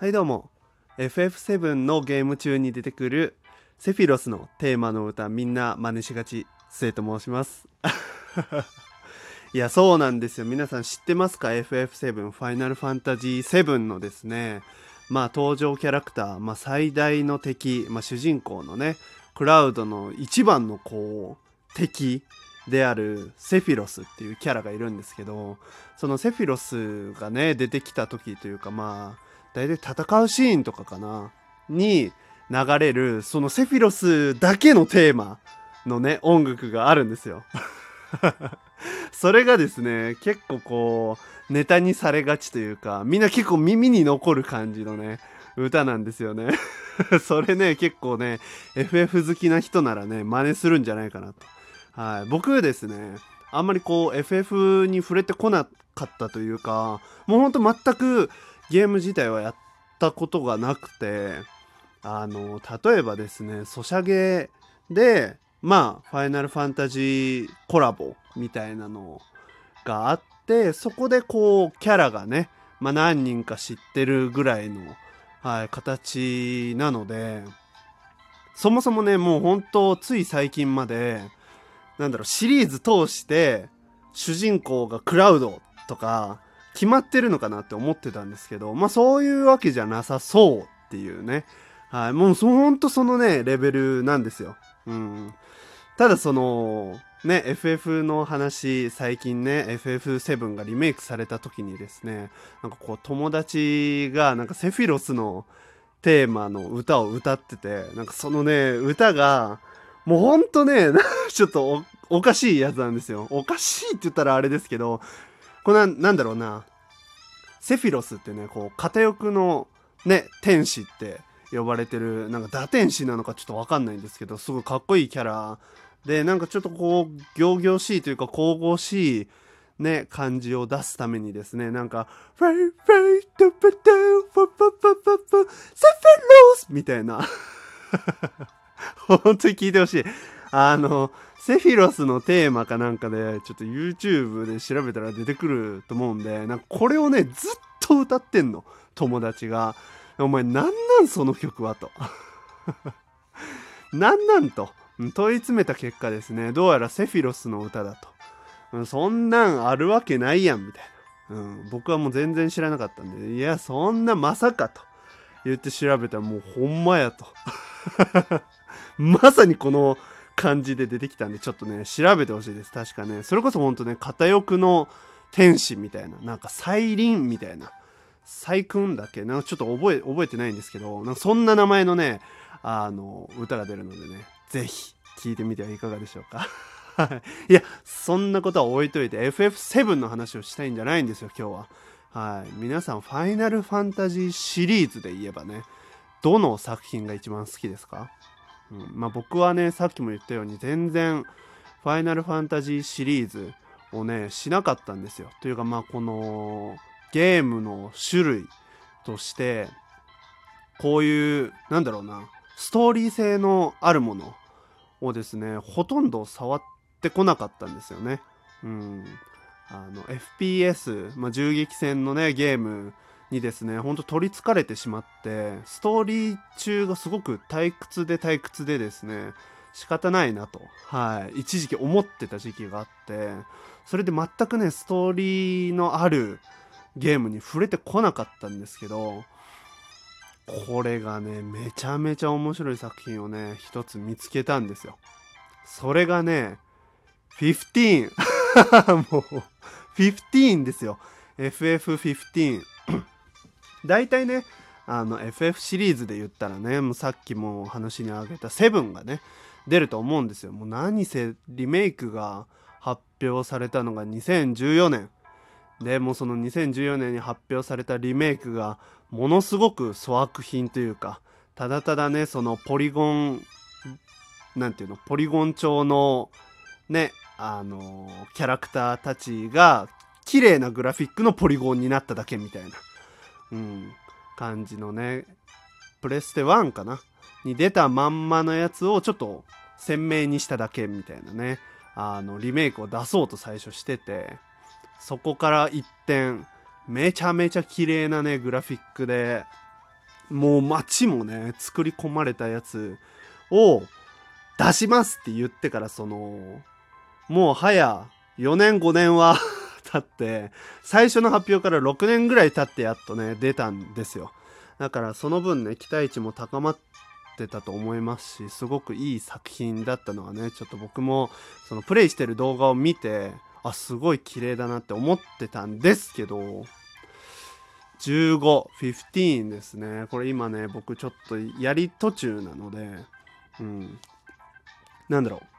はいどうも。FF7 のゲーム中に出てくるセフィロスのテーマの歌みんな真似しがち末と申します。いやそうなんですよ。皆さん知ってますか？FF7 ファイナルファンタジー7のですね。まあ登場キャラクター、まあ、最大の敵、まあ、主人公のねクラウドの一番のこう敵であるセフィロスっていうキャラがいるんですけどそのセフィロスがね出てきた時というかまあ大体戦うシーンとかかな？に流れるそのセフィロスだけのテーマのね音楽があるんですよ。それがですね結構こうネタにされがちというかみんな結構耳に残る感じのね歌なんですよね。それね結構ね FF 好きな人ならね真似するんじゃないかなと。はい。僕ですねあんまりこう FF に触れてこなかったというかもうほんと全くゲーム自体はやったことがなくてあの例えばですねソシャゲでまあファイナルファンタジーコラボみたいなのがあってそこでこうキャラがね、まあ、何人か知ってるぐらいの、はい、形なのでそもそもねもう本当つい最近までなんだろうシリーズ通して主人公がクラウドとか決まってるのかなって思ってたんですけどまあそういうわけじゃなさそうっていうね。はい。もうほんとそのねレベルなんですよ。うん。ただそのね FF の話最近ね FF7 がリメイクされた時にですねなんかこう友達がなんかセフィロスのテーマの歌を歌っててなんかそのね歌がもうほんとね ちょっとおかしいやつなんですよ。おかしいって言ったらあれですけどこれなんだろうな。セフィロスってねこう片翼のね天使って呼ばれてるなんか堕天使なのかちょっと分かんないんですけどすごいかっこいいキャラでなんかちょっとこう仰々しいというか神々しいね感じを出すためにですねなんか「フェイフェイトプトフォフォフォフォフォセフィロス」みたいな。本当に聞いてほしい。あのセフィロスのテーマかなんかでちょっと YouTube で調べたら出てくると思うんでなんかこれをねずっと歌ってんの友達が。お前なんなんその曲はと。なんなんと。問い詰めた結果ですね。どうやらセフィロスの歌だと。そんなんあるわけないやんみたいな、うん、僕はもう全然知らなかったんでいやそんなまさかと。言って調べたらもうほんまやと。まさにこの感じで出てきたんでちょっとね調べてほしいです。確かね。それこそほんとね片翼の天使みたいななんかサ輪みたいなサ君だっけ？なんかちょっと覚え覚えてないんですけどなんかそんな名前のねあの歌が出るのでね是非聴いてみてはいかがでしょうか。い。やそんなことは置いといて FF7 の話をしたいんじゃないんですよ今日は。はい。皆さんファイナルファンタジーシリーズで言えばねどの作品が一番好きですか？うん、まあ僕はねさっきも言ったように全然ファイナルファンタジーシリーズをねしなかったんですよ。というかまあこのゲームの種類としてこういうなんだろうなストーリー性のあるものをですねほとんど触ってこなかったんですよね。うん。あの FPS、まあ、銃撃戦のねゲームにですねほんと取りつかれてしまってストーリー中がすごく退屈で退屈でですね仕方ないなと、はい、一時期思ってた時期があってそれで全くねストーリーのあるゲームに触れてこなかったんですけどこれがねめちゃめちゃ面白い作品をね一つ見つけたんですよ。それがね15 もう15ですよ。FF15 大体ねあの FF シリーズで言ったらねもうさっきも話に挙げた7がね出ると思うんですよ。もう何せリメイクが発表されたのが2014年。でもその2014年に発表されたリメイクがものすごく粗悪品というかただただねそのポリゴン何ていうのポリゴン調のねあのキャラクターたちが綺麗なグラフィックのポリゴンになっただけみたいな。うん、感じのねプレステ1かな？に出たまんまのやつをちょっと鮮明にしただけみたいなね。あのリメイクを出そうと最初してて。そこから一転めちゃめちゃ綺麗なねグラフィックでもう街もね作り込まれたやつを出しますって言ってからそのもう早4年5年は経って最初の発表から6年ぐらい経ってやっとね出たんですよだからその分ね期待値も高まってたと思いますしすごくいい作品だったのはねちょっと僕もそのプレイしてる動画を見てあすごい綺麗だなって思ってたんですけど15、15ですね。これ今ね、僕ちょっとやり途中なので、うん。なんだろう。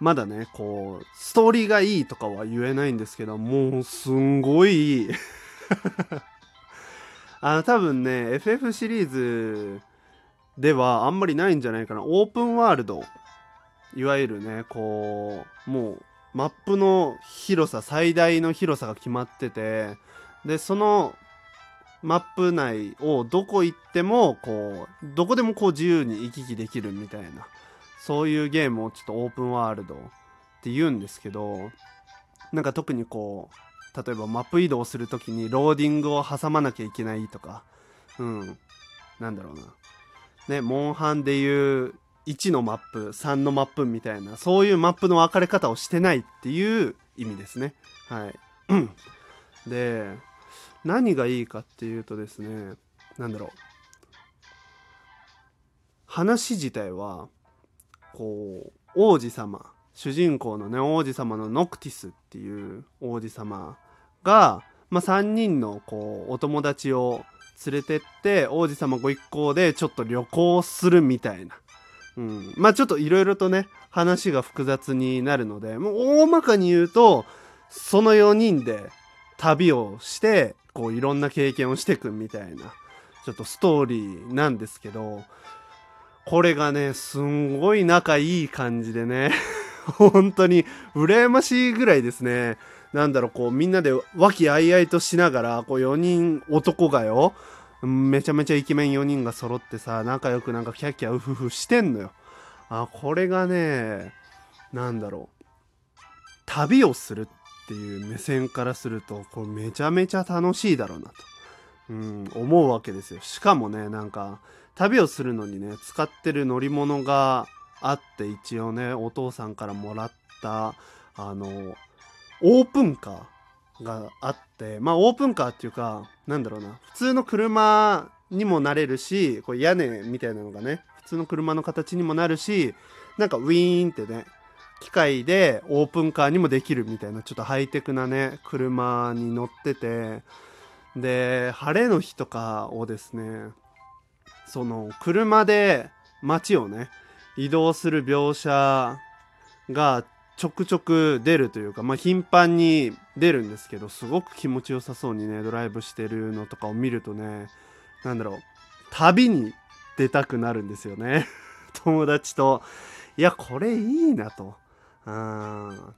まだね、こう、ストーリーがいいとかは言えないんですけど、もうすんごいいい。あの、多分ね、FF シリーズではあんまりないんじゃないかな。オープンワールド。いわゆるね、こう、もう、マップの広さ、最大の広さが決まってて、で、そのマップ内をどこ行っても、こう、どこでもこう自由に行き来できるみたいな。そういうゲームをちょっとオープンワールドって言うんですけどなんか特にこう例えばマップ移動する時にローディングを挟まなきゃいけないとかうんなんだろうな。ねモンハンでいう1のマップ3のマップみたいなそういうマップの分かれ方をしてないっていう意味ですね。はい。で何がいいかっていうとですね何だろう。話自体はこう王子様主人公のね王子様のノクティスっていう王子様が、まあ、3人のこうお友達を連れてって王子様ご一行でちょっと旅行するみたいな、うん、まあちょっといろいろとね話が複雑になるのでもう大まかに言うとその4人で旅をしてこういろんな経験をしていくみたいなちょっとストーリーなんですけどこれがね、すんごい仲いい感じでね、本当に羨ましいぐらいですね。なんだろう、こうみんなで和気あいあいとしながら、こう4人男がよ、めちゃめちゃイケメン4人が揃ってさ、仲良くなんかキャッキャウフフしてんのよ。あ、これがね、なんだろう、旅をするっていう目線からすると、これめちゃめちゃ楽しいだろうなと、うん、思うわけですよ。しかもね、なんか、旅をするのにね使ってる乗り物があって一応ねお父さんからもらったあのオープンカーがあってまあオープンカーっていうかなんだろうな普通の車にもなれるしこう屋根みたいなのがね普通の車の形にもなるしなんかウィーンってね機械でオープンカーにもできるみたいなちょっとハイテクなね車に乗っててで晴れの日とかをですねその車で街をね移動する描写がちょくちょく出るというかまあ頻繁に出るんですけどすごく気持ちよさそうにねドライブしてるのとかを見るとね何だろう旅に出たくなるんですよね。友達といやこれいいなと。うん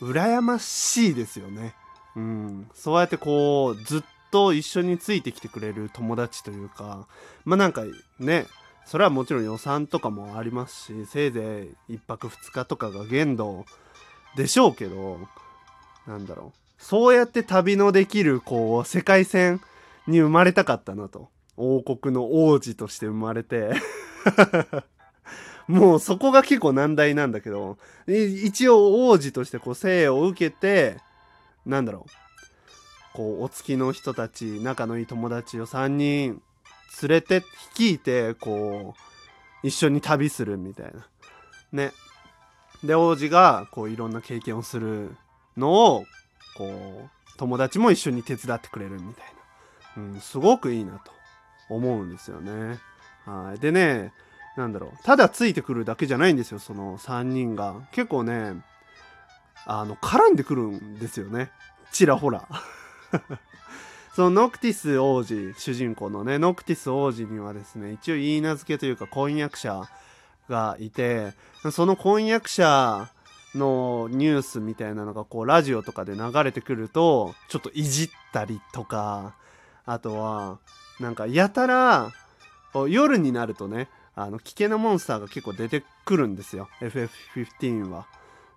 羨ましいですよね。うん。そうやってこうずっと一緒についてきてくれる友達というかまあなんかねそれはもちろん予算とかもありますしせいぜい1泊2日とかが限度でしょうけどなんだろう。そうやって旅のできるこう世界線に生まれたかったなと。王国の王子として生まれて。もうそこが結構難題なんだけど一応王子としてこう生を受けてなんだろう。こうお付きの人たち仲のいい友達を3人連れて率いてこう一緒に旅するみたいな。ね。で王子がこういろんな経験をするのをこう友達も一緒に手伝ってくれるみたいな、うん、すごくいいなと思うんですよね。はい。でねなんだろう。ただついてくるだけじゃないんですよその3人が。結構ねあの絡んでくるんですよね。ちらほら。そのノクティス王子主人公のねノクティス王子にはですね一応言い名付けというか婚約者がいてその婚約者のニュースみたいなのがこうラジオとかで流れてくるとちょっといじったりとかあとはなんかやたら夜になるとねあの危険なモンスターが結構出てくるんですよ FF15 は。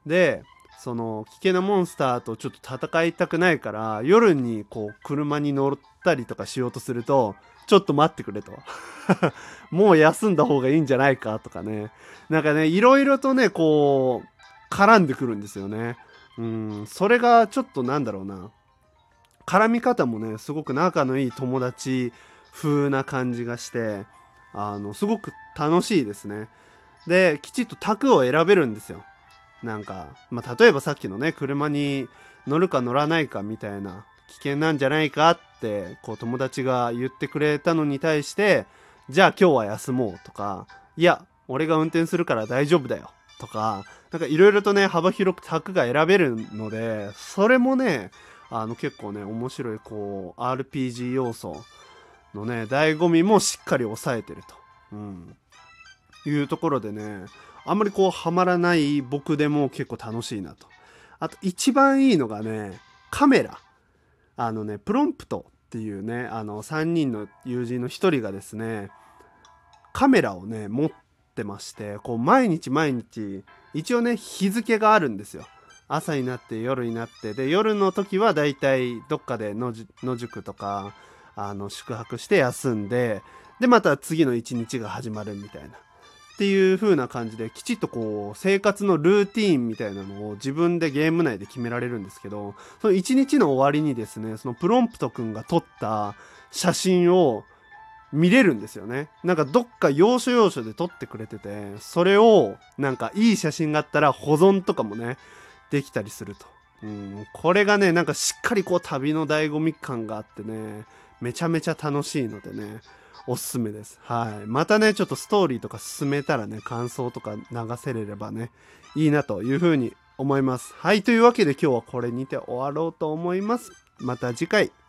でその危険なモンスターとちょっと戦いたくないから夜にこう車に乗ったりとかしようとするとちょっと待ってくれと。もう休んだ方がいいんじゃないかとかね。なんかねいろいろとねこう絡んでくるんですよね。うんそれがちょっとなんだろうな。絡み方もねすごく仲のいい友達風な感じがしてあのすごく楽しいですね。できちっと卓を選べるんですよ。なんか、まあ、例えばさっきのね車に乗るか乗らないかみたいな危険なんじゃないかってこう友達が言ってくれたのに対してじゃあ今日は休もうとかいや俺が運転するから大丈夫だよとかなんかいろいろとね幅広く卓が選べるのでそれもねあの結構ね面白いこう RPG 要素のね醍醐味もしっかり抑えてると、うん、いうところでねあんまりこうハマらない僕でも結構楽しいなと。あと一番いいのがねカメラ。あのねプロンプトっていうねあの3人の友人の1人がですねカメラをね持ってましてこう毎日毎日一応ね日付があるんですよ。朝になって夜になってで夜の時はだいたいどっかで野宿とかあの宿泊して休んででまた次の一日が始まるみたいな。っていう風な感じできちっとこう生活のルーティーンみたいなのを自分でゲーム内で決められるんですけどその一日の終わりにですねそのプロンプト君が撮った写真を見れるんですよね。なんかどっか要所要所で撮ってくれててそれをなんかいい写真があったら保存とかもねできたりすると、うん、これがねなんかしっかりこう旅の醍醐味感があってねめちゃめちゃ楽しいのでねおすすめです。はい。またね、ちょっとストーリーとか進めたらね、感想とか流せれればね、いいなというふうに思います。はい。というわけで今日はこれにて終わろうと思います。また次回